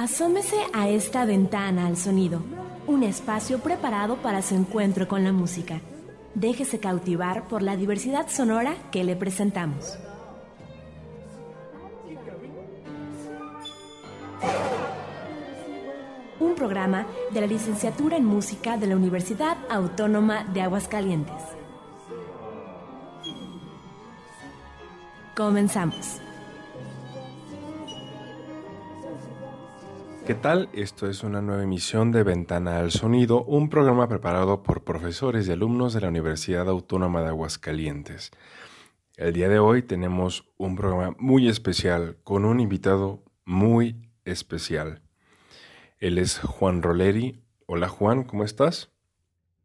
Asómese a esta ventana al sonido, un espacio preparado para su encuentro con la música. Déjese cautivar por la diversidad sonora que le presentamos. Un programa de la licenciatura en música de la Universidad Autónoma de Aguascalientes. Comenzamos. ¿Qué tal? Esto es una nueva emisión de Ventana al Sonido, un programa preparado por profesores y alumnos de la Universidad Autónoma de Aguascalientes. El día de hoy tenemos un programa muy especial con un invitado muy especial. Él es Juan Roleri. Hola Juan, ¿cómo estás?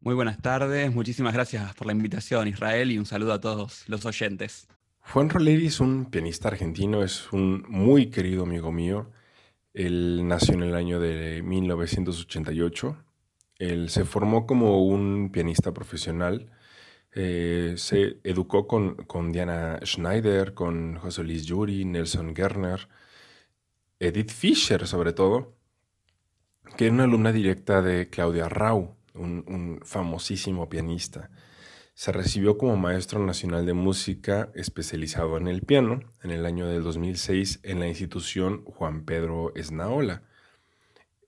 Muy buenas tardes, muchísimas gracias por la invitación Israel y un saludo a todos los oyentes. Juan Roleri es un pianista argentino, es un muy querido amigo mío él nació en el año de 1988. Él se formó como un pianista profesional. Eh, se educó con, Diana Schneider, con José Luis Yuri, Nelson Gerner, Edith Fischer sobre todo, que era una alumna directa de Claudia Rau, un famosísimo pianista. Se recibió como maestro nacional de música especializado en el piano en el año del 2006 en la institución Juan Pedro Esnaola.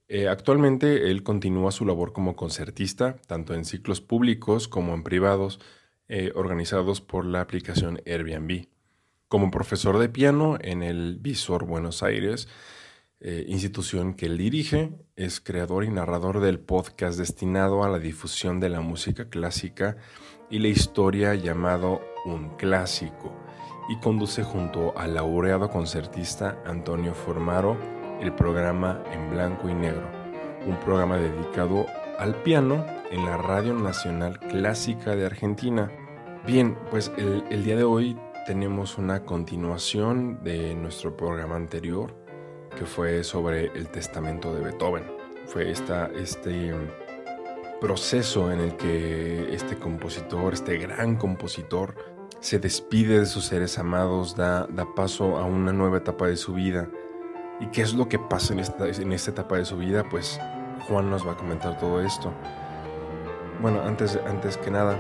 Eh, actualmente él continúa su labor como concertista, tanto en ciclos públicos como en privados, eh, organizados por la aplicación Airbnb. Como profesor de piano en el Visor Buenos Aires, eh, institución que él dirige, es creador y narrador del podcast destinado a la difusión de la música clásica y la historia llamado Un Clásico y conduce junto al laureado concertista Antonio Formaro el programa En Blanco y Negro, un programa dedicado al piano en la Radio Nacional Clásica de Argentina. Bien, pues el, día de hoy tenemos una continuación de nuestro programa anterior que fue sobre el testamento de Beethoven. Fue esta, este proceso en el que este compositor, este gran compositor, se despide de sus seres amados, da, da paso a una nueva etapa de su vida. ¿Y qué es lo que pasa en esta, en esta etapa de su vida? Pues Juan nos va a comentar todo esto. Bueno, antes, antes que nada,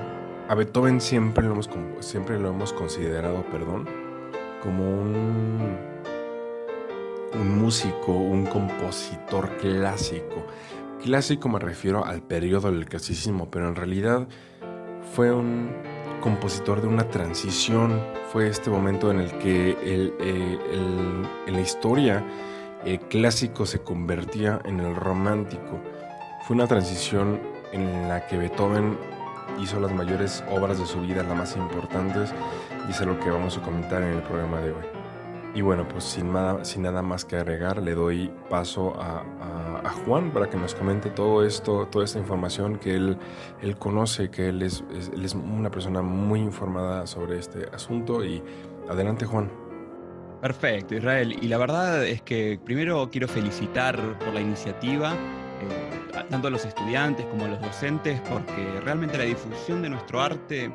a Beethoven siempre lo hemos, siempre lo hemos considerado, perdón, como un, un músico, un compositor clásico. Clásico me refiero al periodo del clasicismo, pero en realidad fue un compositor de una transición. Fue este momento en el que eh, en la historia el clásico se convertía en el romántico. Fue una transición en la que Beethoven hizo las mayores obras de su vida, las más importantes, y es lo que vamos a comentar en el programa de hoy. Y bueno, pues sin nada, sin nada más que agregar, le doy paso a, a Juan para que nos comente todo esto, toda esta información que él, él conoce, que él es, es una persona muy informada sobre este asunto. Y adelante, Juan. Perfecto, Israel. Y la verdad es que primero quiero felicitar por la iniciativa. Eh, tanto a los estudiantes como a los docentes, porque realmente la difusión de nuestro arte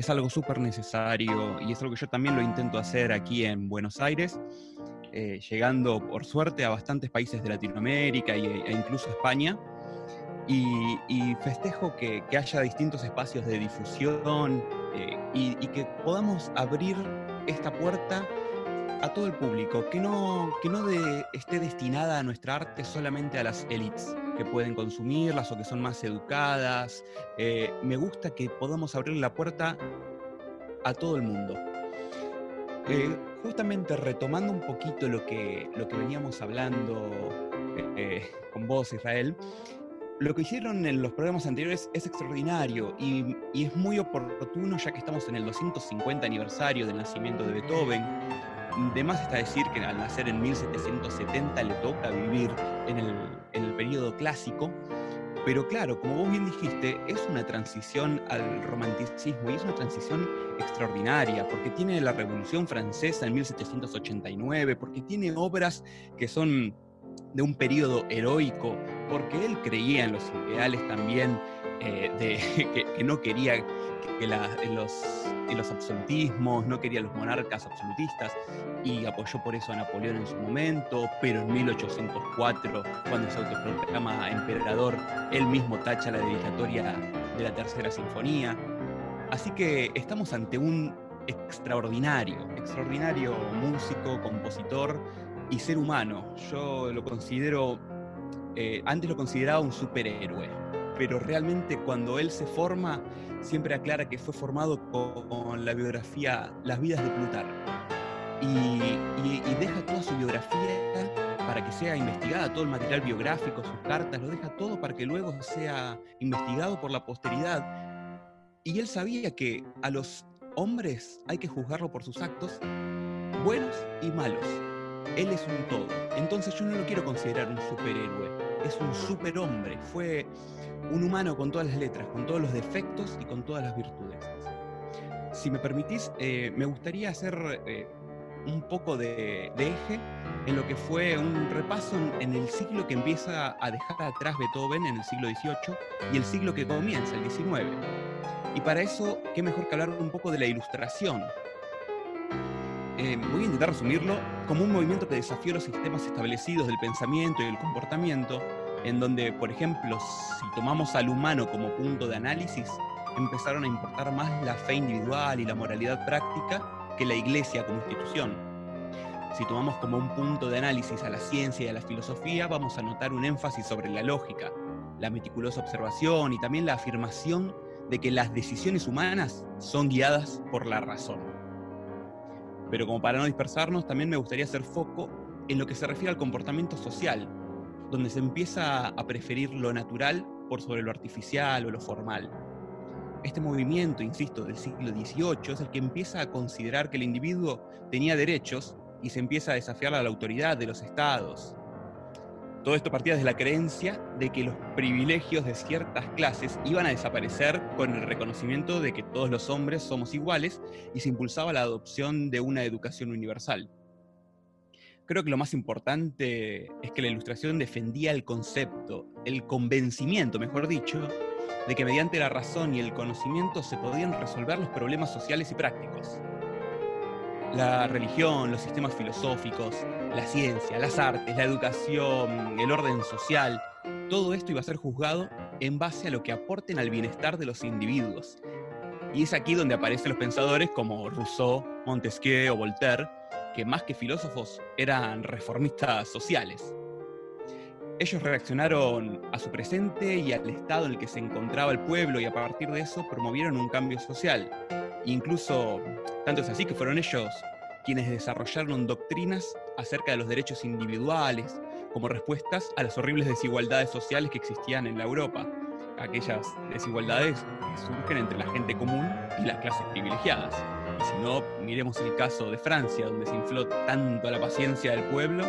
es algo súper necesario y es algo que yo también lo intento hacer aquí en Buenos Aires, eh, llegando por suerte a bastantes países de Latinoamérica e, incluso España. Y, festejo que, haya distintos espacios de difusión eh, y, que podamos abrir esta puerta a todo el público, que no, que no esté destinada a nuestra arte solamente a las élites que pueden consumirlas o que son más educadas. Eh, me gusta que podamos abrir la puerta a todo el mundo. Eh, justamente retomando un poquito lo que, lo que veníamos hablando eh, con vos, Israel, lo que hicieron en los programas anteriores es extraordinario y, y, es muy oportuno ya que estamos en el 250 aniversario del nacimiento de Beethoven de más está decir que al nacer en 1770 le toca vivir en el, en el periodo clásico, pero claro, como vos bien dijiste, es una transición al romanticismo y es una transición extraordinaria, porque tiene la Revolución Francesa en 1789, porque tiene obras que son de un periodo heroico, porque él creía en los ideales también eh, de, que, no quería que en, los, los absolutismos, no quería los monarcas absolutistas y apoyó por eso a Napoleón en su momento, pero en 1804, cuando se autoproclama emperador, él mismo tacha la dedicatoria de la Tercera Sinfonía. Así que estamos ante un extraordinario, extraordinario músico, compositor y ser humano. Yo lo considero, eh, antes lo consideraba un superhéroe pero realmente cuando él se forma, siempre aclara que fue formado con la biografía Las vidas de Plutarco. Y, deja toda su biografía para que sea investigada, todo el material biográfico, sus cartas, lo deja todo para que luego sea investigado por la posteridad. Y él sabía que a los hombres hay que juzgarlo por sus actos, buenos y malos. Él es un todo. Entonces yo no lo quiero considerar un superhéroe, es un superhombre. Fue un humano con todas las letras, con todos los defectos y con todas las virtudes. Si me permitís, eh, me gustaría hacer eh, un poco de, eje en lo que fue un repaso en, el siglo que empieza a dejar atrás Beethoven, en el siglo XVIII, y el siglo que comienza, el XIX. Y para eso, qué mejor que hablar un poco de la ilustración. Eh, voy a intentar resumirlo como un movimiento que desafió los sistemas establecidos del pensamiento y del comportamiento en donde, por ejemplo, si tomamos al humano como punto de análisis, empezaron a importar más la fe individual y la moralidad práctica que la iglesia como institución. Si tomamos como un punto de análisis a la ciencia y a la filosofía, vamos a notar un énfasis sobre la lógica, la meticulosa observación y también la afirmación de que las decisiones humanas son guiadas por la razón. Pero como para no dispersarnos, también me gustaría hacer foco en lo que se refiere al comportamiento social, donde se empieza a preferir lo natural por sobre lo artificial o lo formal. Este movimiento, insisto, del siglo XVIII es el que empieza a considerar que el individuo tenía derechos y se empieza a desafiar a la autoridad de los estados. Todo esto partía desde la creencia de que los privilegios de ciertas clases iban a desaparecer con el reconocimiento de que todos los hombres somos iguales y se impulsaba la adopción de una educación universal creo que lo más importante es que la ilustración defendía el concepto, el convencimiento, mejor dicho, de que mediante la razón y el conocimiento se podían resolver los problemas sociales y prácticos. La religión, los sistemas filosóficos, la ciencia, las artes, la educación, el orden social, todo esto iba a ser juzgado en base a lo que aporten al bienestar de los individuos. Y es aquí donde aparecen los pensadores como Rousseau, Montesquieu o Voltaire, que más que filósofos eran reformistas sociales. Ellos reaccionaron a su presente y al estado en el que se encontraba el pueblo y a partir de eso promovieron un cambio social. Incluso, tanto es así que fueron ellos quienes desarrollaron doctrinas acerca de los derechos individuales como respuestas a las horribles desigualdades sociales que existían en la Europa, aquellas desigualdades que surgen entre la gente común y las clases privilegiadas. Si no, miremos el caso de Francia, donde se infló tanto la paciencia del pueblo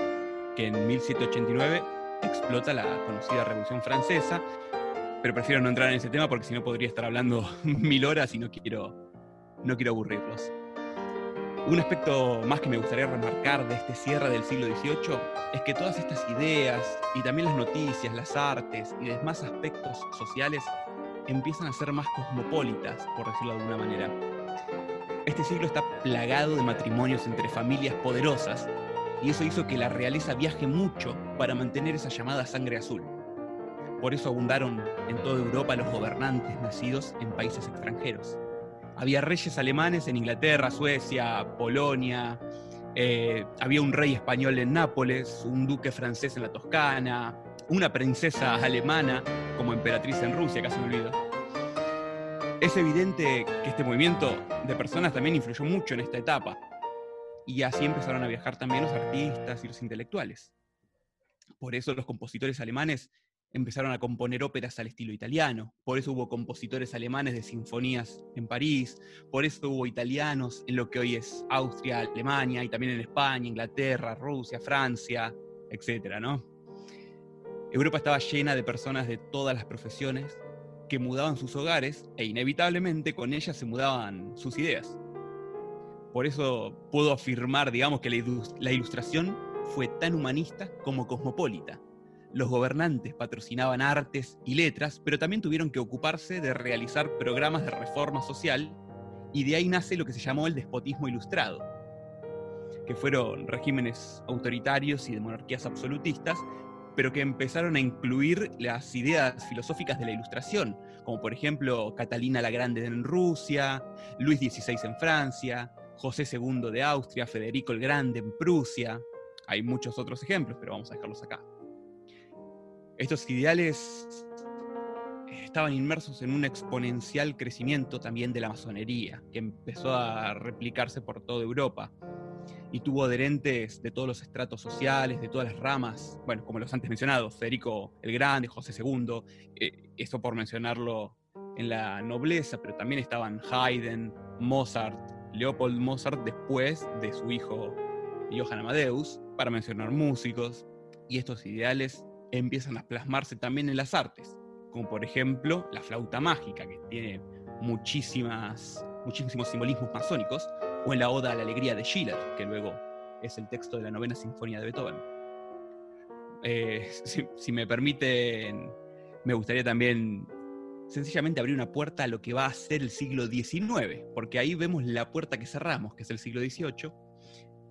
que en 1789 explota la conocida Revolución Francesa, pero prefiero no entrar en ese tema porque si no podría estar hablando mil horas y no quiero, no quiero aburrirlos. Un aspecto más que me gustaría remarcar de este cierre del siglo XVIII es que todas estas ideas y también las noticias, las artes y demás aspectos sociales empiezan a ser más cosmopolitas, por decirlo de alguna manera. Este siglo está plagado de matrimonios entre familias poderosas y eso hizo que la realeza viaje mucho para mantener esa llamada sangre azul. Por eso abundaron en toda Europa los gobernantes nacidos en países extranjeros. Había reyes alemanes en Inglaterra, Suecia, Polonia, eh, había un rey español en Nápoles, un duque francés en la Toscana, una princesa alemana como emperatriz en Rusia, casi me olvido. Es evidente que este movimiento de personas también influyó mucho en esta etapa, y así empezaron a viajar también los artistas y los intelectuales. Por eso los compositores alemanes empezaron a componer óperas al estilo italiano, por eso hubo compositores alemanes de sinfonías en París, por eso hubo italianos en lo que hoy es Austria, Alemania, y también en España, Inglaterra, Rusia, Francia, etc. ¿no? Europa estaba llena de personas de todas las profesiones que mudaban sus hogares e inevitablemente con ellas se mudaban sus ideas. Por eso puedo afirmar, digamos, que la ilustración fue tan humanista como cosmopolita. Los gobernantes patrocinaban artes y letras, pero también tuvieron que ocuparse de realizar programas de reforma social, y de ahí nace lo que se llamó el despotismo ilustrado, que fueron regímenes autoritarios y de monarquías absolutistas, pero que empezaron a incluir las ideas filosóficas de la ilustración, como por ejemplo Catalina la Grande en Rusia, Luis XVI en Francia, José II de Austria, Federico el Grande en Prusia. Hay muchos otros ejemplos, pero vamos a dejarlos acá. Estos ideales estaban inmersos en un exponencial crecimiento también de la masonería, que empezó a replicarse por toda Europa y tuvo adherentes de todos los estratos sociales, de todas las ramas, bueno, como los antes mencionados, Federico el Grande, José II, eh, esto por mencionarlo en la nobleza, pero también estaban Haydn, Mozart, Leopold Mozart después de su hijo Johann Amadeus, para mencionar músicos, y estos ideales empiezan a plasmarse también en las artes, como por ejemplo la flauta mágica, que tiene muchísimas, muchísimos simbolismos masónicos, o en la Oda a la Alegría de Schiller, que luego es el texto de la novena sinfonía de Beethoven. Eh, si, si, me permiten, me gustaría también sencillamente abrir una puerta a lo que va a ser el siglo XIX, porque ahí vemos la puerta que cerramos, que es el siglo XVIII,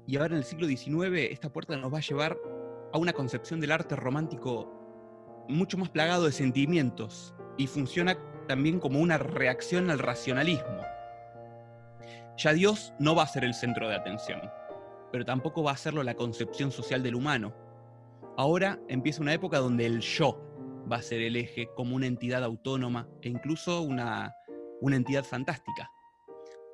y ahora en el siglo XIX esta puerta nos va a llevar a una concepción del arte romántico mucho más plagado de sentimientos y funciona también como una reacción al racionalismo. Ya Dios no va a ser el centro de atención, pero tampoco va a serlo la concepción social del humano. Ahora empieza una época donde el yo va a ser el eje como una entidad autónoma e incluso una, una entidad fantástica.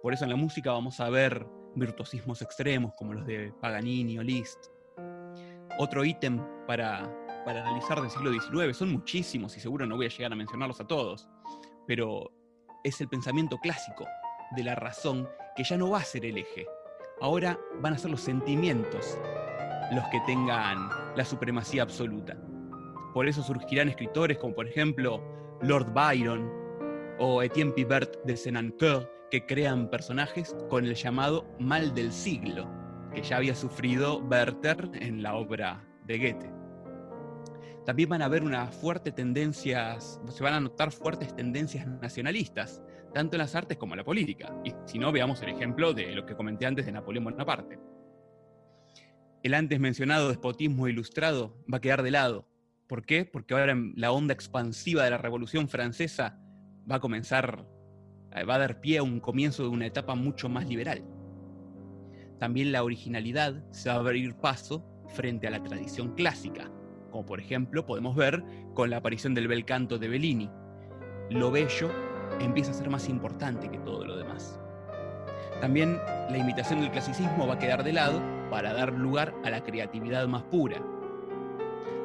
Por eso en la música vamos a ver virtuosismos extremos como los de Paganini o Liszt. Otro ítem para, para analizar del siglo XIX, son muchísimos y seguro no voy a llegar a mencionarlos a todos, pero es el pensamiento clásico de la razón que ya no va a ser el eje. Ahora van a ser los sentimientos los que tengan la supremacía absoluta. Por eso surgirán escritores como por ejemplo Lord Byron o Etienne Pibert de Senancour que crean personajes con el llamado mal del siglo, que ya había sufrido Werther en la obra de Goethe. También van a haber unas fuertes tendencias, se van a notar fuertes tendencias nacionalistas, tanto en las artes como en la política. Y si no, veamos el ejemplo de lo que comenté antes de Napoleón Bonaparte. El antes mencionado despotismo ilustrado va a quedar de lado ¿Por qué? Porque ahora la onda expansiva de la Revolución Francesa va a comenzar, eh, va a dar pie a un comienzo de una etapa mucho más liberal. También la originalidad se va a abrir paso frente a la tradición clásica, como por ejemplo podemos ver con la aparición del bel canto de Bellini. Lo bello empieza a ser más importante que todo lo demás. También la imitación del clasicismo va a quedar de lado para dar lugar a la creatividad más pura,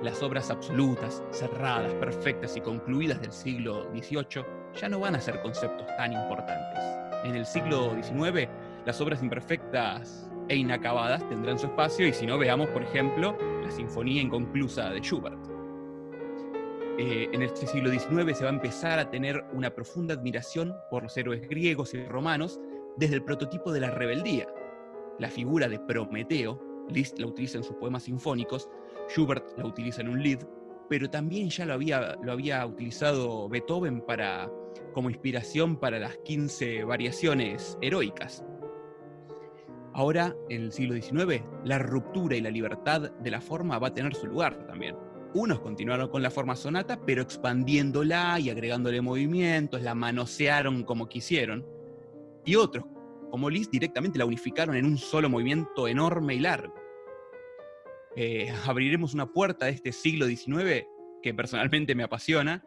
las obras absolutas, cerradas, perfectas y concluidas del siglo XVIII ya no van a ser conceptos tan importantes. En el siglo XIX, las obras imperfectas e inacabadas tendrán su espacio y si no veamos, por ejemplo, la Sinfonía Inconclusa de Schubert. eh, en este siglo XIX se va a empezar a tener una profunda admiración por los héroes griegos y romanos desde el prototipo de la rebeldía. La figura de Prometeo, Liszt la utiliza en sus poemas sinfónicos, Schubert la utiliza en un lied, pero también ya lo había, lo había utilizado Beethoven para, como inspiración para las 15 variaciones heroicas. Ahora, en el siglo XIX, la ruptura y la libertad de la forma va a tener su lugar también. Unos continuaron con la forma sonata, pero expandiéndola y agregándole movimientos, la manosearon como quisieron. Y otros, como Liszt, directamente la unificaron en un solo movimiento enorme y largo. Eh, abriremos una puerta de este siglo XIX que personalmente me apasiona,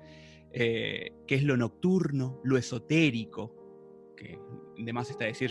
eh, que es lo nocturno, lo esotérico, que además está decir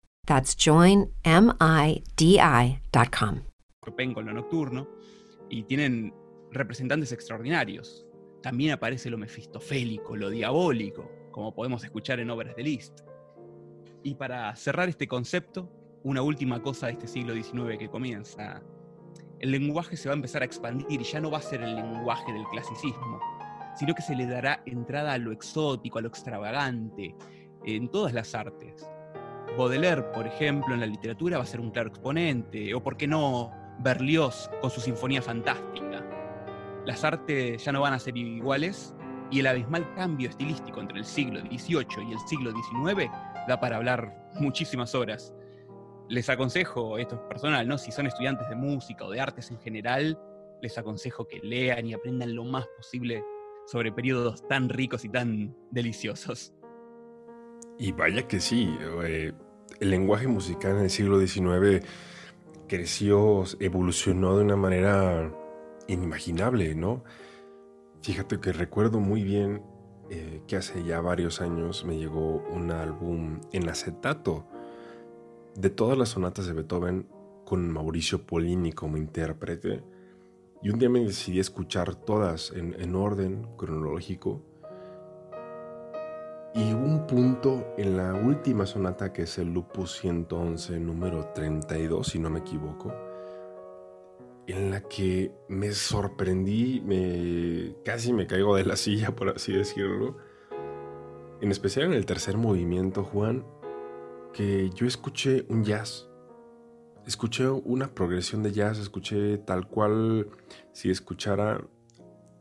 That's joinmidi.com. con lo nocturno y tienen representantes extraordinarios. También aparece lo mefistofélico, lo diabólico, como podemos escuchar en obras de Liszt. Y para cerrar este concepto, una última cosa de este siglo XIX que comienza. El lenguaje se va a empezar a expandir y ya no va a ser el lenguaje del clasicismo, sino que se le dará entrada a lo exótico, a lo extravagante, en todas las artes. Baudelaire, por ejemplo, en la literatura va a ser un claro exponente, o por qué no Berlioz con su Sinfonía Fantástica. Las artes ya no van a ser iguales y el abismal cambio estilístico entre el siglo XVIII y el siglo XIX da para hablar muchísimas horas. Les aconsejo, esto es personal, ¿no? si son estudiantes de música o de artes en general, les aconsejo que lean y aprendan lo más posible sobre periodos tan ricos y tan deliciosos. Y vaya que sí, eh, el lenguaje musical en el siglo XIX creció, evolucionó de una manera inimaginable, ¿no? Fíjate que recuerdo muy bien eh, que hace ya varios años me llegó un álbum en acetato de todas las sonatas de Beethoven con Mauricio Polini como intérprete. Y un día me decidí escuchar todas en orden cronológico y un punto en la última sonata, que es el Lupus 111, número 32, si no me equivoco, en la que me sorprendí, me, casi me caigo de la silla, por así decirlo. En especial en el tercer movimiento, Juan, que yo escuché un jazz. Escuché una progresión de jazz, escuché tal cual si escuchara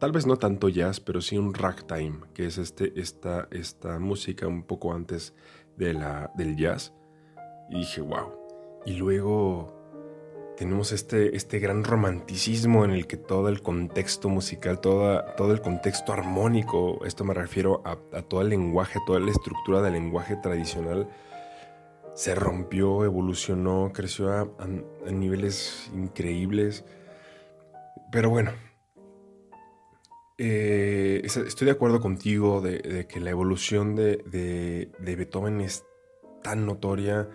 tal vez no tanto jazz, pero sí un ragtime, que es este, esta, esta música un poco antes de la, del jazz. Y dije, wow. Y luego tenemos este, este gran romanticismo en el que todo el contexto musical, toda, todo el contexto armónico, esto me refiero a, todo el lenguaje, toda la estructura del lenguaje tradicional, se rompió, evolucionó, creció a, a niveles increíbles. Pero bueno, eh, estoy de acuerdo contigo de, que la evolución de, Beethoven es tan notoria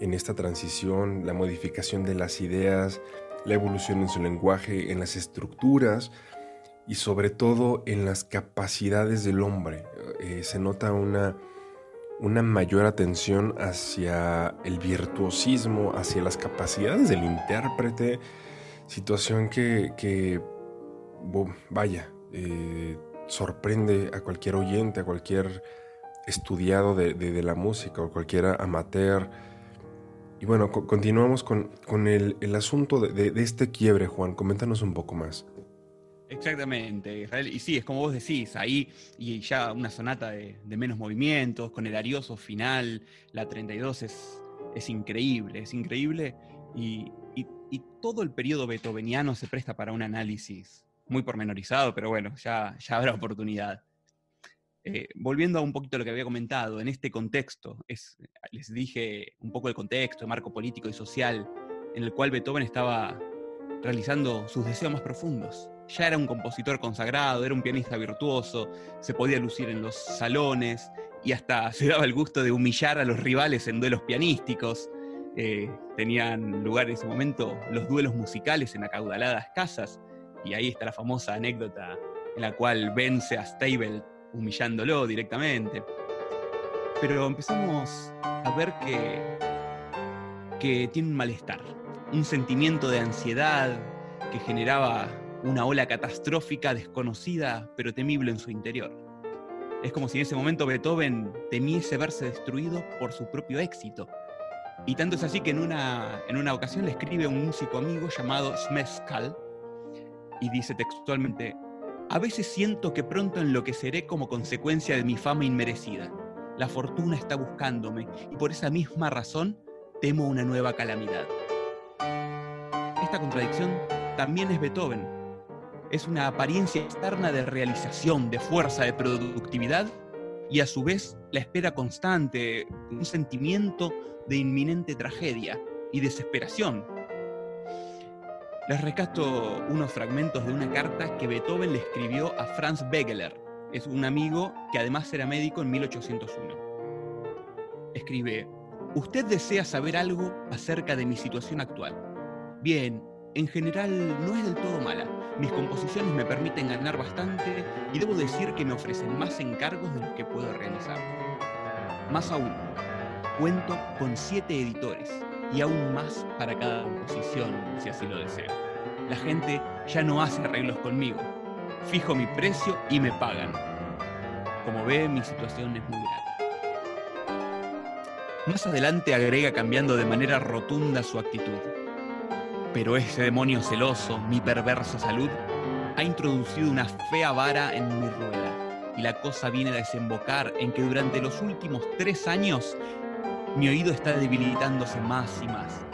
en esta transición, la modificación de las ideas, la evolución en su lenguaje, en las estructuras y sobre todo en las capacidades del hombre. Eh, se nota una, mayor atención hacia el virtuosismo, hacia las capacidades del intérprete, situación que vaya, eh, sorprende a cualquier oyente, a cualquier estudiado de, la música o cualquier amateur. Y bueno, continuamos con, el, asunto de, este quiebre, Juan. Coméntanos un poco más. Exactamente, Israel. Y sí, es como vos decís, ahí y ya una sonata de, menos movimientos, con el arioso final, la 32 es, increíble, es increíble. Y, todo el periodo beethoveniano se presta para un análisis muy pormenorizado, pero bueno, ya, ya habrá oportunidad. Eh, volviendo a un poquito lo que había comentado, en este contexto, es, les dije un poco el contexto, el marco político y social en el cual Beethoven estaba realizando sus deseos más profundos. Ya era un compositor consagrado, era un pianista virtuoso, se podía lucir en los salones y hasta se daba el gusto de humillar a los rivales en duelos pianísticos. Eh, tenían lugar en ese momento los duelos musicales en acaudaladas casas, y ahí está la famosa anécdota en la cual vence a Stable humillándolo directamente. Pero empezamos a ver que, que tiene un malestar, un sentimiento de ansiedad que generaba una ola catastrófica, desconocida, pero temible en su interior. Es como si en ese momento Beethoven temiese verse destruido por su propio éxito. Y tanto es así que en una, en una ocasión le escribe un músico amigo llamado Smeskal y dice textualmente, a veces siento que pronto enloqueceré como consecuencia de mi fama inmerecida. La fortuna está buscándome y por esa misma razón temo una nueva calamidad. Esta contradicción también es Beethoven. Es una apariencia externa de realización, de fuerza, de productividad y a su vez la espera constante, un sentimiento de inminente tragedia y desesperación. Les rescato unos fragmentos de una carta que Beethoven le escribió a Franz Wegeler, es un amigo que además era médico en 1801. Escribe, Usted desea saber algo acerca de mi situación actual. Bien, en general no es del todo mala. Mis composiciones me permiten ganar bastante y debo decir que me ofrecen más encargos de los que puedo realizar. Más aún, cuento con siete editores y aún más para cada composición, si así lo deseo. La gente ya no hace arreglos conmigo. Fijo mi precio y me pagan. Como ve, mi situación es muy grave. Más adelante agrega cambiando de manera rotunda su actitud. Pero ese demonio celoso, mi perversa salud, ha introducido una fea vara en mi rueda. Y la cosa viene a desembocar en que durante los últimos tres años mi oído está debilitándose más y más.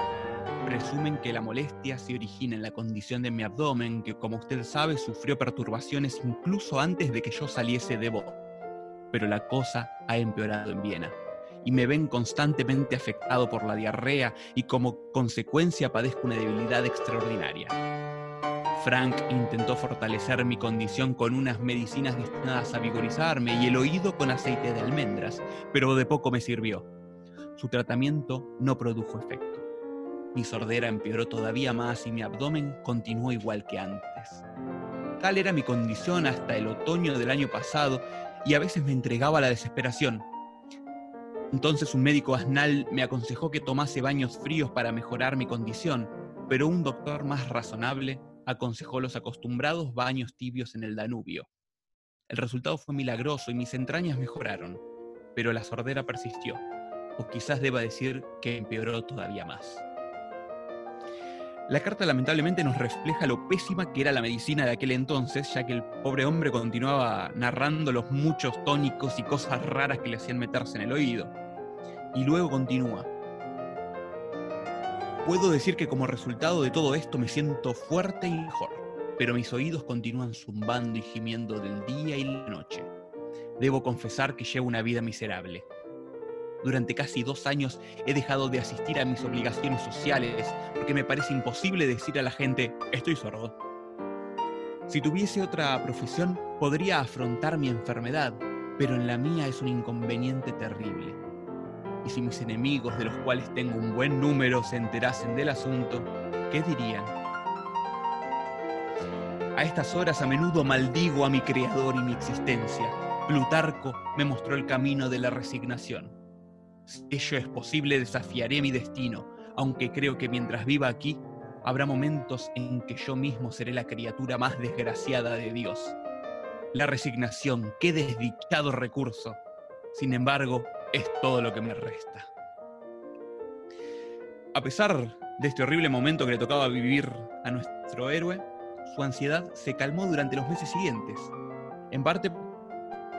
Presumen que la molestia se origina en la condición de mi abdomen, que como usted sabe sufrió perturbaciones incluso antes de que yo saliese de voz. Pero la cosa ha empeorado en Viena y me ven constantemente afectado por la diarrea y como consecuencia padezco una debilidad extraordinaria. Frank intentó fortalecer mi condición con unas medicinas destinadas a vigorizarme y el oído con aceite de almendras, pero de poco me sirvió. Su tratamiento no produjo efecto. Mi sordera empeoró todavía más y mi abdomen continuó igual que antes. Tal era mi condición hasta el otoño del año pasado y a veces me entregaba a la desesperación. Entonces un médico asnal me aconsejó que tomase baños fríos para mejorar mi condición, pero un doctor más razonable aconsejó los acostumbrados baños tibios en el Danubio. El resultado fue milagroso y mis entrañas mejoraron, pero la sordera persistió, o quizás deba decir que empeoró todavía más. La carta lamentablemente nos refleja lo pésima que era la medicina de aquel entonces, ya que el pobre hombre continuaba narrando los muchos tónicos y cosas raras que le hacían meterse en el oído. Y luego continúa. Puedo decir que como resultado de todo esto me siento fuerte y mejor, pero mis oídos continúan zumbando y gimiendo del día y la noche. Debo confesar que llevo una vida miserable. Durante casi dos años he dejado de asistir a mis obligaciones sociales porque me parece imposible decir a la gente, estoy sordo. Si tuviese otra profesión, podría afrontar mi enfermedad, pero en la mía es un inconveniente terrible y si mis enemigos, de los cuales tengo un buen número, se enterasen del asunto, ¿qué dirían? A estas horas a menudo maldigo a mi creador y mi existencia. Plutarco me mostró el camino de la resignación. Si ello es posible, desafiaré mi destino, aunque creo que mientras viva aquí, habrá momentos en que yo mismo seré la criatura más desgraciada de Dios. La resignación, qué desdichado recurso. Sin embargo, es todo lo que me resta. A pesar de este horrible momento que le tocaba vivir a nuestro héroe, su ansiedad se calmó durante los meses siguientes, en parte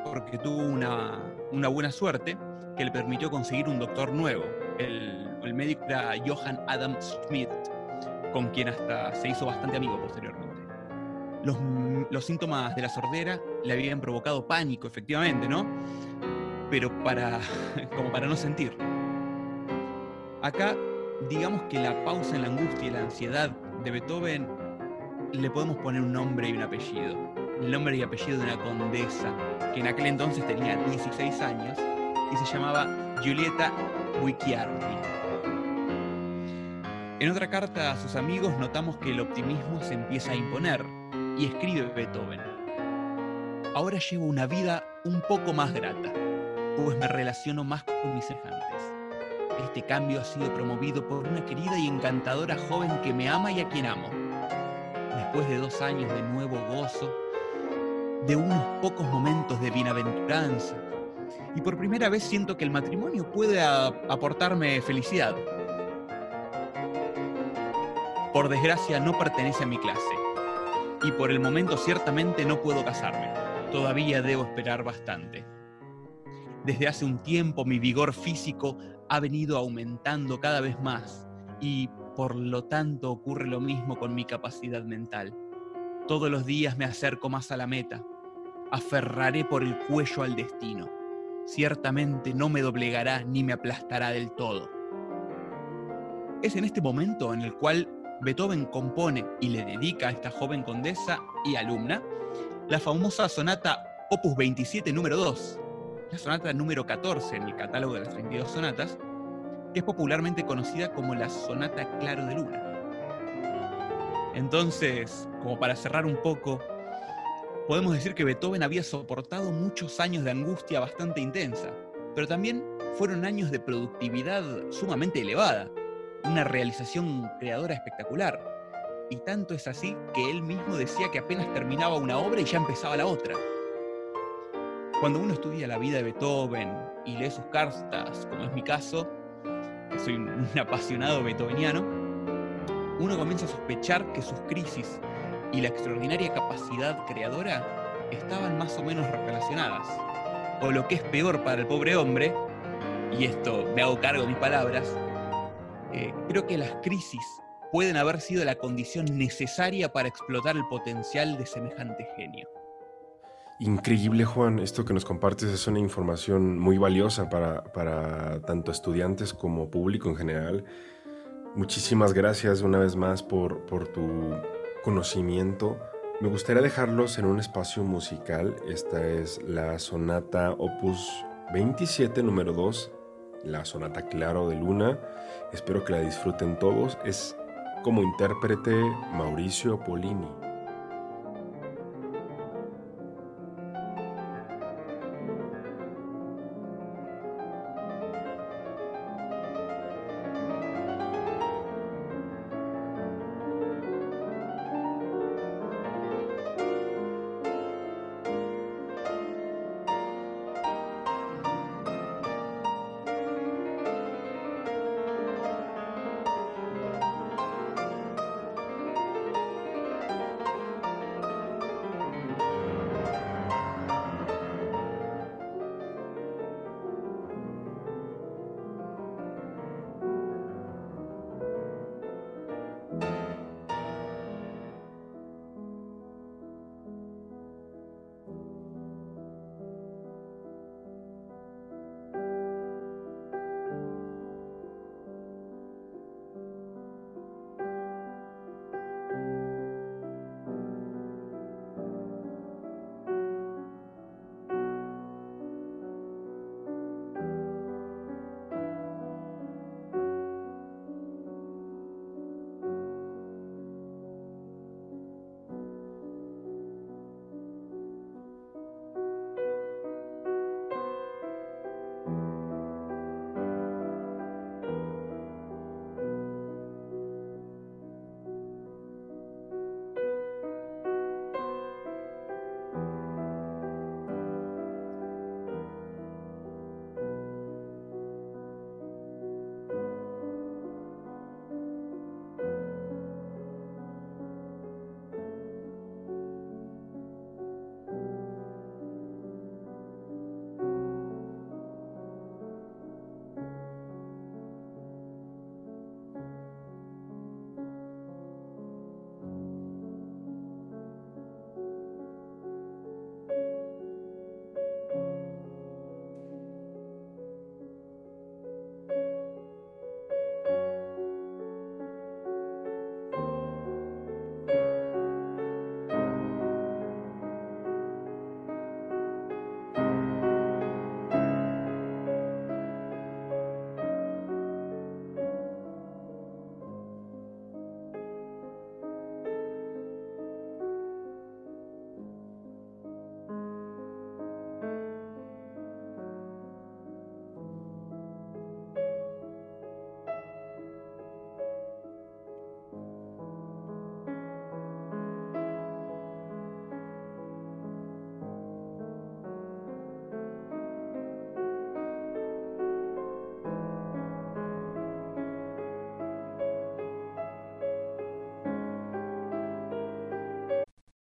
porque tuvo una, buena suerte que le permitió conseguir un doctor nuevo. El, el médico era Johann Adam Schmidt, con quien hasta se hizo bastante amigo posteriormente. Los, los, síntomas de la sordera le habían provocado pánico, efectivamente, ¿no? Pero para, como para no sentir. Acá, digamos que la pausa en la angustia y la ansiedad de Beethoven le podemos poner un nombre y un apellido. El nombre y apellido de una condesa que en aquel entonces tenía 16 años se llamaba Giulietta Guicciardi. En otra carta a sus amigos notamos que el optimismo se empieza a imponer y escribe Beethoven. Ahora llevo una vida un poco más grata, pues me relaciono más con mis semejantes. Este cambio ha sido promovido por una querida y encantadora joven que me ama y a quien amo. Después de dos años de nuevo gozo, de unos pocos momentos de bienaventuranza, y por primera vez siento que el matrimonio puede aportarme felicidad. Por desgracia no pertenece a mi clase, y por el momento ciertamente no puedo casarme. Todavía debo esperar bastante. Desde hace un tiempo mi vigor físico ha venido aumentando cada vez más y por lo tanto ocurre lo mismo con mi capacidad mental. Todos los días me acerco más a la meta. Aferraré por el cuello al destino. Ciertamente no me doblegará ni me aplastará del todo. Es en este momento en el cual Beethoven compone y le dedica a esta joven condesa y alumna la famosa sonata Opus 27 número 2, la sonata número 14 en el catálogo de las 32 sonatas, que es popularmente conocida como la sonata Claro de Luna. Entonces, como para cerrar un poco, podemos decir que Beethoven había soportado muchos años de angustia bastante intensa, pero también fueron años de productividad sumamente elevada, una realización creadora espectacular. Y tanto es así que él mismo decía que apenas terminaba una obra y ya empezaba la otra. Cuando uno estudia la vida de Beethoven y lee sus cartas, como es mi caso, que soy un apasionado beethoveniano, uno comienza a sospechar que sus crisis y la extraordinaria capacidad creadora estaban más o menos relacionadas. O lo que es peor para el pobre hombre, y esto me hago cargo de mis palabras, eh, creo que las crisis pueden haber sido la condición necesaria para explotar el potencial de semejante genio. Increíble, Juan. Esto que nos compartes es una información muy valiosa para, tanto estudiantes como público en general. Muchísimas gracias una vez más por, por tu conocimiento. Me gustaría dejarlos en un espacio musical. Esta es la sonata opus 27, número 2, la sonata Claro de Luna. Espero que la disfruten todos. Es como intérprete Mauricio Polini.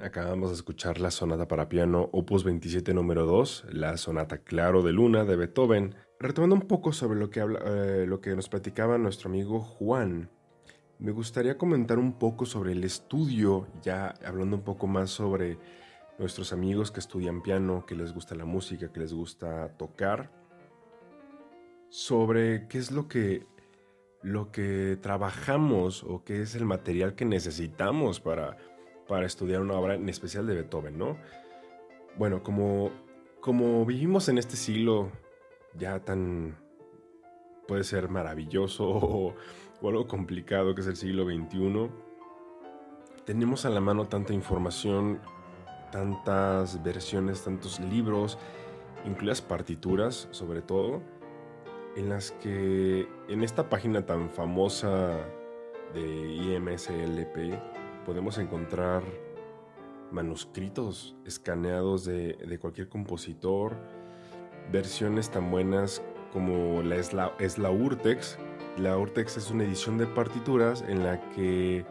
Acabamos de escuchar la sonata para piano opus 27 número 2, la sonata Claro de Luna de Beethoven. Retomando un poco sobre lo que, eh, lo que nos platicaba nuestro amigo Juan, me gustaría comentar un poco sobre el estudio, ya hablando un poco más sobre nuestros amigos que estudian piano, que les gusta la música, que les gusta tocar, sobre qué es lo que lo que trabajamos o qué es el material que necesitamos para para estudiar una obra en especial de Beethoven, ¿no? Bueno, como, como vivimos en este siglo ya tan, puede ser maravilloso o, algo complicado que es el siglo XXI, tenemos a la mano tanta información, tantas versiones, tantos libros, incluidas partituras sobre todo, en las que en esta página tan famosa de IMSLP, podemos encontrar manuscritos escaneados de, cualquier compositor, versiones tan buenas como la, es, la, es la Urtex. La Urtex es una edición de partituras en la que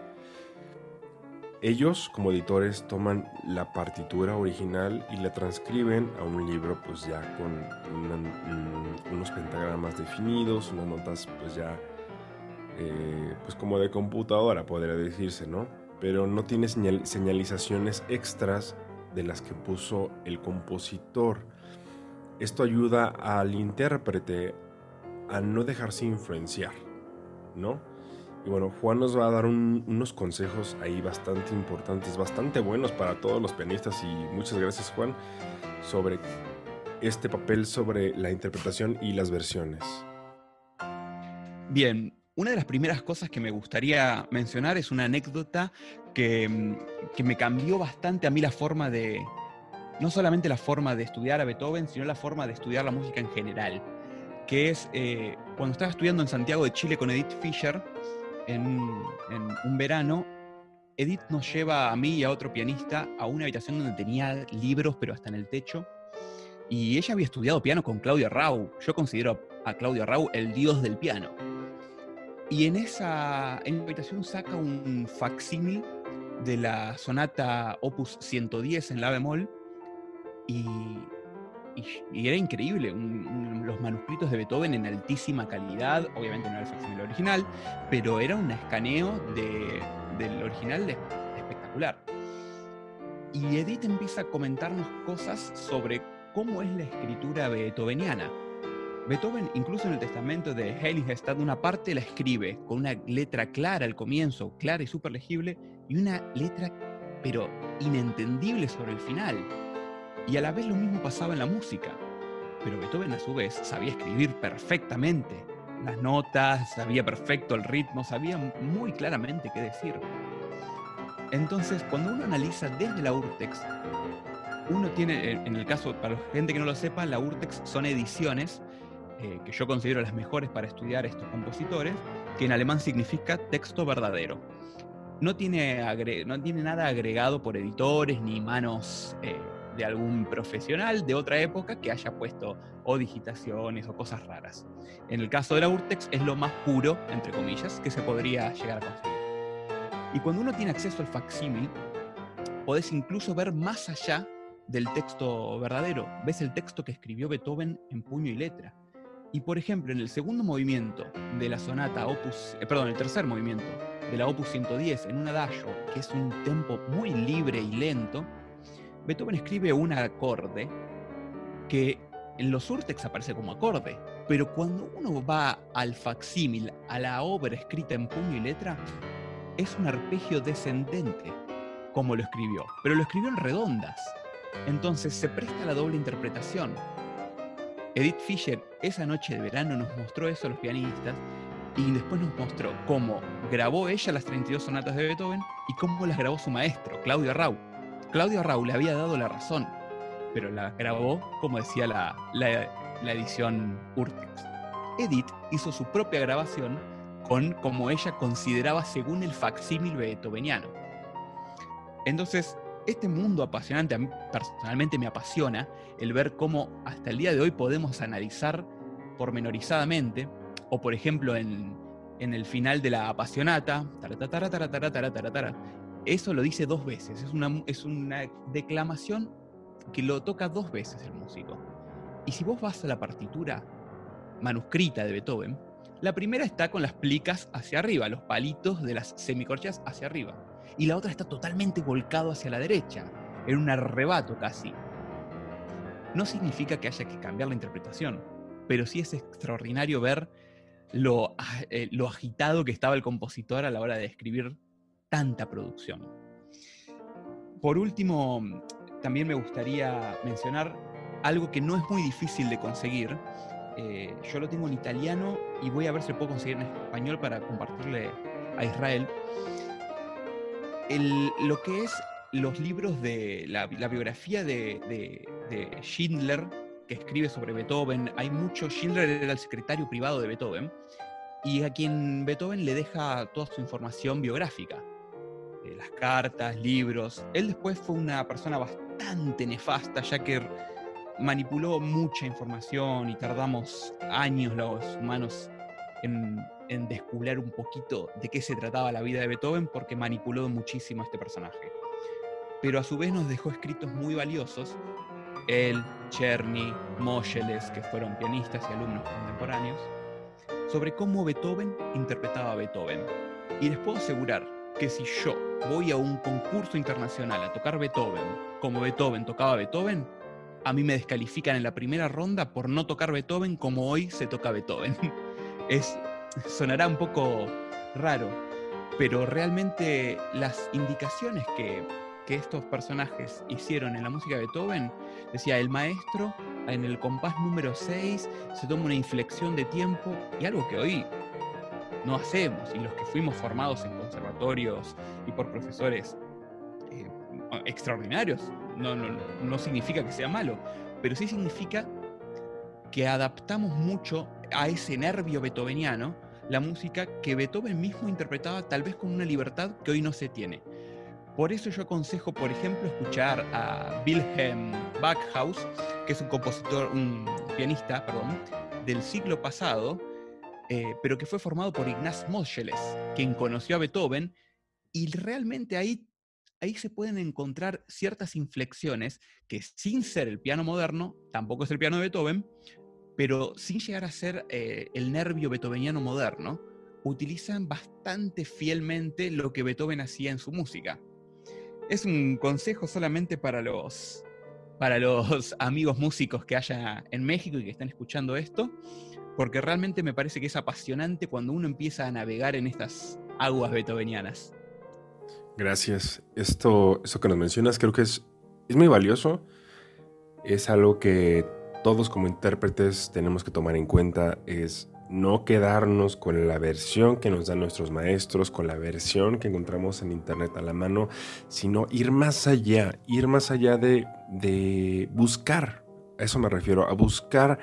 ellos como editores toman la partitura original y la transcriben a un libro pues ya con unos pentagramas definidos, unas notas pues ya eh, pues como de computadora podría decirse, ¿no? Pero no tiene señalizaciones extras de las que puso el compositor. Esto ayuda al intérprete a no dejarse influenciar, ¿no? Y bueno, Juan nos va a dar unos consejos ahí bastante importantes, bastante buenos para todos los pianistas y muchas gracias Juan sobre este papel sobre la interpretación y las versiones. Bien, una de las primeras cosas que me gustaría mencionar es una anécdota que, mm, me cambió bastante a mí la forma de, no solamente la forma de estudiar a Beethoven, sino la forma de estudiar la música en general, que es eh, cuando estaba estudiando en Santiago de Chile con Edith Fischer, en, en, un verano, Edith nos lleva a mí y a otro pianista a una habitación donde tenía libros, pero hasta en el techo, y ella había estudiado piano con Claudio Rau. Yo considero a Claudio Rau el dios del piano. Y en esa en habitación saca un facsímil de la sonata Opus 110 en la bemol y, y, era increíble, los manuscritos de Beethoven en altísima calidad, obviamente no era el facsímil original, pero era un escaneo del original espectacular. Y Edith empieza a comentarnos cosas sobre cómo es la escritura beethoveniana Beethoven, incluso en el testamento de Heiligenstadt, una parte la escribe con una letra clara al comienzo, clara y súper legible, y una letra, pero inentendible sobre el final. Y a la vez lo mismo pasaba en la música. Pero Beethoven, a su vez, sabía escribir perfectamente las notas, sabía perfecto el ritmo, sabía muy claramente qué decir. Entonces, cuando uno analiza desde la Urtex, uno tiene, en el caso, para la gente que no lo sepa, la Urtex son ediciones eh, que yo considero las mejores para estudiar estos compositores, que en alemán significa texto verdadero. No tiene, no tiene nada agregado por editores ni manos eh, de algún profesional de otra época que haya puesto o digitaciones o cosas raras. En el caso de la Urtex es lo más puro, entre comillas, que se podría llegar a conseguir. Y cuando uno tiene acceso al facsímil, podés incluso ver más allá del texto verdadero. Ves el texto que escribió Beethoven en puño y letra. Y por ejemplo, en el segundo movimiento de la sonata Opus, eh, perdón, el tercer movimiento de la Opus 110 en un adagio, que es un tempo muy libre y lento, Beethoven escribe un acorde que en los urtex aparece como acorde, pero cuando uno va al facsímil, a la obra escrita en puño y letra, es un arpegio descendente, como lo escribió, pero lo escribió en redondas. Entonces se presta la doble interpretación. Edith Fischer esa noche de verano nos mostró eso a los pianistas y después nos mostró cómo grabó ella las 32 sonatas de Beethoven y cómo las grabó su maestro, Claudio Rau. Claudio Rau le había dado la razón, pero la grabó como decía la, la, edición Urtex. Edith hizo su propia grabación con como ella consideraba según el facsímil beethoveniano. Entonces, este mundo apasionante, a mí personalmente me apasiona, el ver cómo hasta el día de hoy podemos analizar pormenorizadamente, o por ejemplo en, el final de la apasionata, eso lo dice dos veces. Es una, es una declamación que lo toca dos veces el músico. Y si vos vas a la partitura manuscrita de Beethoven, la primera está con las plicas hacia arriba, los palitos de las semicorchas hacia arriba. Y la otra está totalmente volcado hacia la derecha, en un arrebato casi. No significa que haya que cambiar la interpretación, pero sí es extraordinario ver lo, eh, lo agitado que estaba el compositor a la hora de escribir tanta producción. Por último, también me gustaría mencionar algo que no es muy difícil de conseguir. Eh, yo lo tengo en italiano y voy a ver si lo puedo conseguir en español para compartirle a Israel. lo que es los libros de la, biografía de, Schindler, que escribe sobre Beethoven, hay mucho, Schindler era el secretario privado de Beethoven, y a quien Beethoven le deja toda su información biográfica, eh, las cartas, libros. Él después fue una persona bastante nefasta, ya que manipuló mucha información y tardamos años los humanos en, descubrir un poquito de qué se trataba la vida de Beethoven porque manipuló muchísimo a este personaje pero a su vez nos dejó escritos muy valiosos. Él, Cherny, Moscheles, que fueron pianistas y alumnos contemporáneos, sobre cómo Beethoven interpretaba a Beethoven. Y les puedo asegurar que si yo voy a un concurso internacional a tocar Beethoven como Beethoven tocaba Beethoven, a mí me descalifican en la primera ronda por no tocar Beethoven como hoy se toca Beethoven. Es, sonará un poco raro, pero realmente las indicaciones que que estos personajes hicieron en la música de Beethoven, decía, el maestro en el compás número 6 se toma una inflexión de tiempo y algo que hoy no hacemos y los que fuimos formados en conservatorios y por profesores eh, extraordinarios, no, no, no significa que sea malo, pero sí significa que adaptamos mucho a ese nervio beethoveniano la música que Beethoven mismo interpretaba tal vez con una libertad que hoy no se tiene. Por eso yo aconsejo, por ejemplo, escuchar a Wilhelm Backhaus, que es un compositor, un pianista, perdón, del siglo pasado, eh, pero que fue formado por Ignaz Moscheles, quien conoció a Beethoven, y realmente ahí, ahí se pueden encontrar ciertas inflexiones que sin ser el piano moderno, tampoco es el piano de Beethoven, pero sin llegar a ser eh, el nervio beethoveniano moderno, utilizan bastante fielmente lo que Beethoven hacía en su música es un consejo solamente para los, para los amigos músicos que haya en México y que están escuchando esto, porque realmente me parece que es apasionante cuando uno empieza a navegar en estas aguas beethovenianas. Gracias. Esto, eso que nos mencionas creo que es, es muy valioso. Es algo que todos como intérpretes tenemos que tomar en cuenta. Es no quedarnos con la versión que nos dan nuestros maestros, con la versión que encontramos en internet a la mano, sino ir más allá, ir más allá de, de buscar, a eso me refiero, a buscar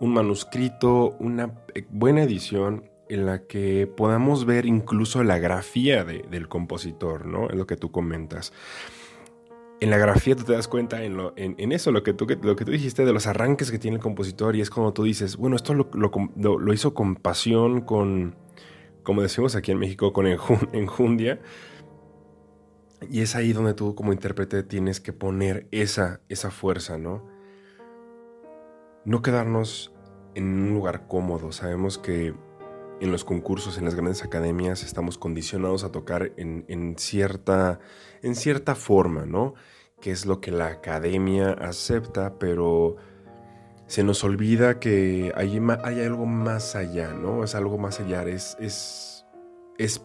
un manuscrito, una eh, buena edición en la que podamos ver incluso la grafía del compositor, ¿no? Es lo que tú comentas en la grafía tú te das cuenta en, en, eso, lo que, tú, lo que tú dijiste de los arranques que tiene el compositor y es como tú dices, bueno, esto lo, lo, hizo con pasión, con, como decimos aquí en México, con enjundia. Y es ahí donde tú como intérprete tienes que poner esa, esa fuerza, ¿no? No quedarnos en un lugar cómodo. Sabemos que en los concursos, en las grandes academias, estamos condicionados a tocar en, cierta, en cierta forma, ¿no? Que es lo que la academia acepta, pero se nos olvida que hay, hay algo más allá, ¿no? Es algo más allá, es,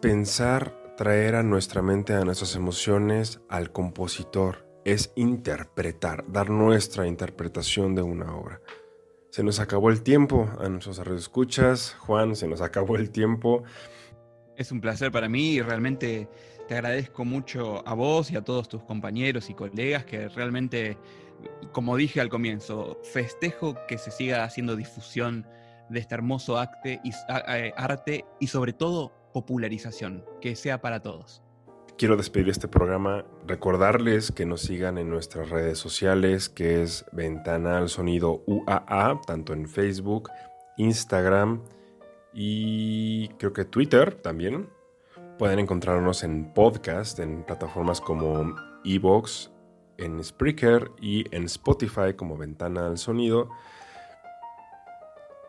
pensar, traer a nuestra mente, a nuestras emociones, al compositor, es interpretar, dar nuestra interpretación de una obra. Se nos acabó el tiempo a nuestros escuchas. Juan, se nos acabó el tiempo. Es un placer para mí y realmente te agradezco mucho a vos y a todos tus compañeros y colegas que realmente, como dije al comienzo, festejo que se siga haciendo difusión de este hermoso arte y, arte y sobre todo popularización, que sea para todos quiero despedir este programa, recordarles que nos sigan en nuestras redes sociales, que es Ventana al Sonido UAA, tanto en Facebook, Instagram y creo que Twitter también. Pueden encontrarnos en podcast, en plataformas como Evox, en Spreaker y en Spotify como Ventana al Sonido.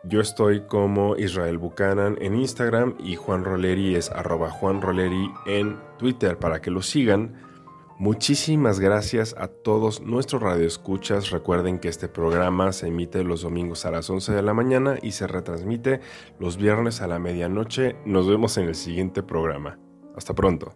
Yo estoy como Israel Buchanan en Instagram y Juan Roleri es arroba Juan Roleri en Twitter para que lo sigan. Muchísimas gracias a todos nuestros radioescuchas. Recuerden que este programa se emite los domingos a las 11 de la mañana y se retransmite los viernes a la medianoche. Nos vemos en el siguiente programa. Hasta pronto.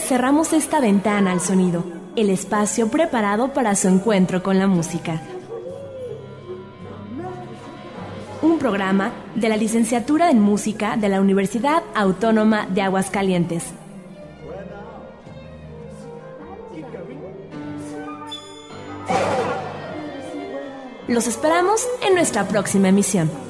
Cerramos esta ventana al sonido, el espacio preparado para su encuentro con la música. Un programa de la Licenciatura en Música de la Universidad Autónoma de Aguascalientes. Los esperamos en nuestra próxima emisión.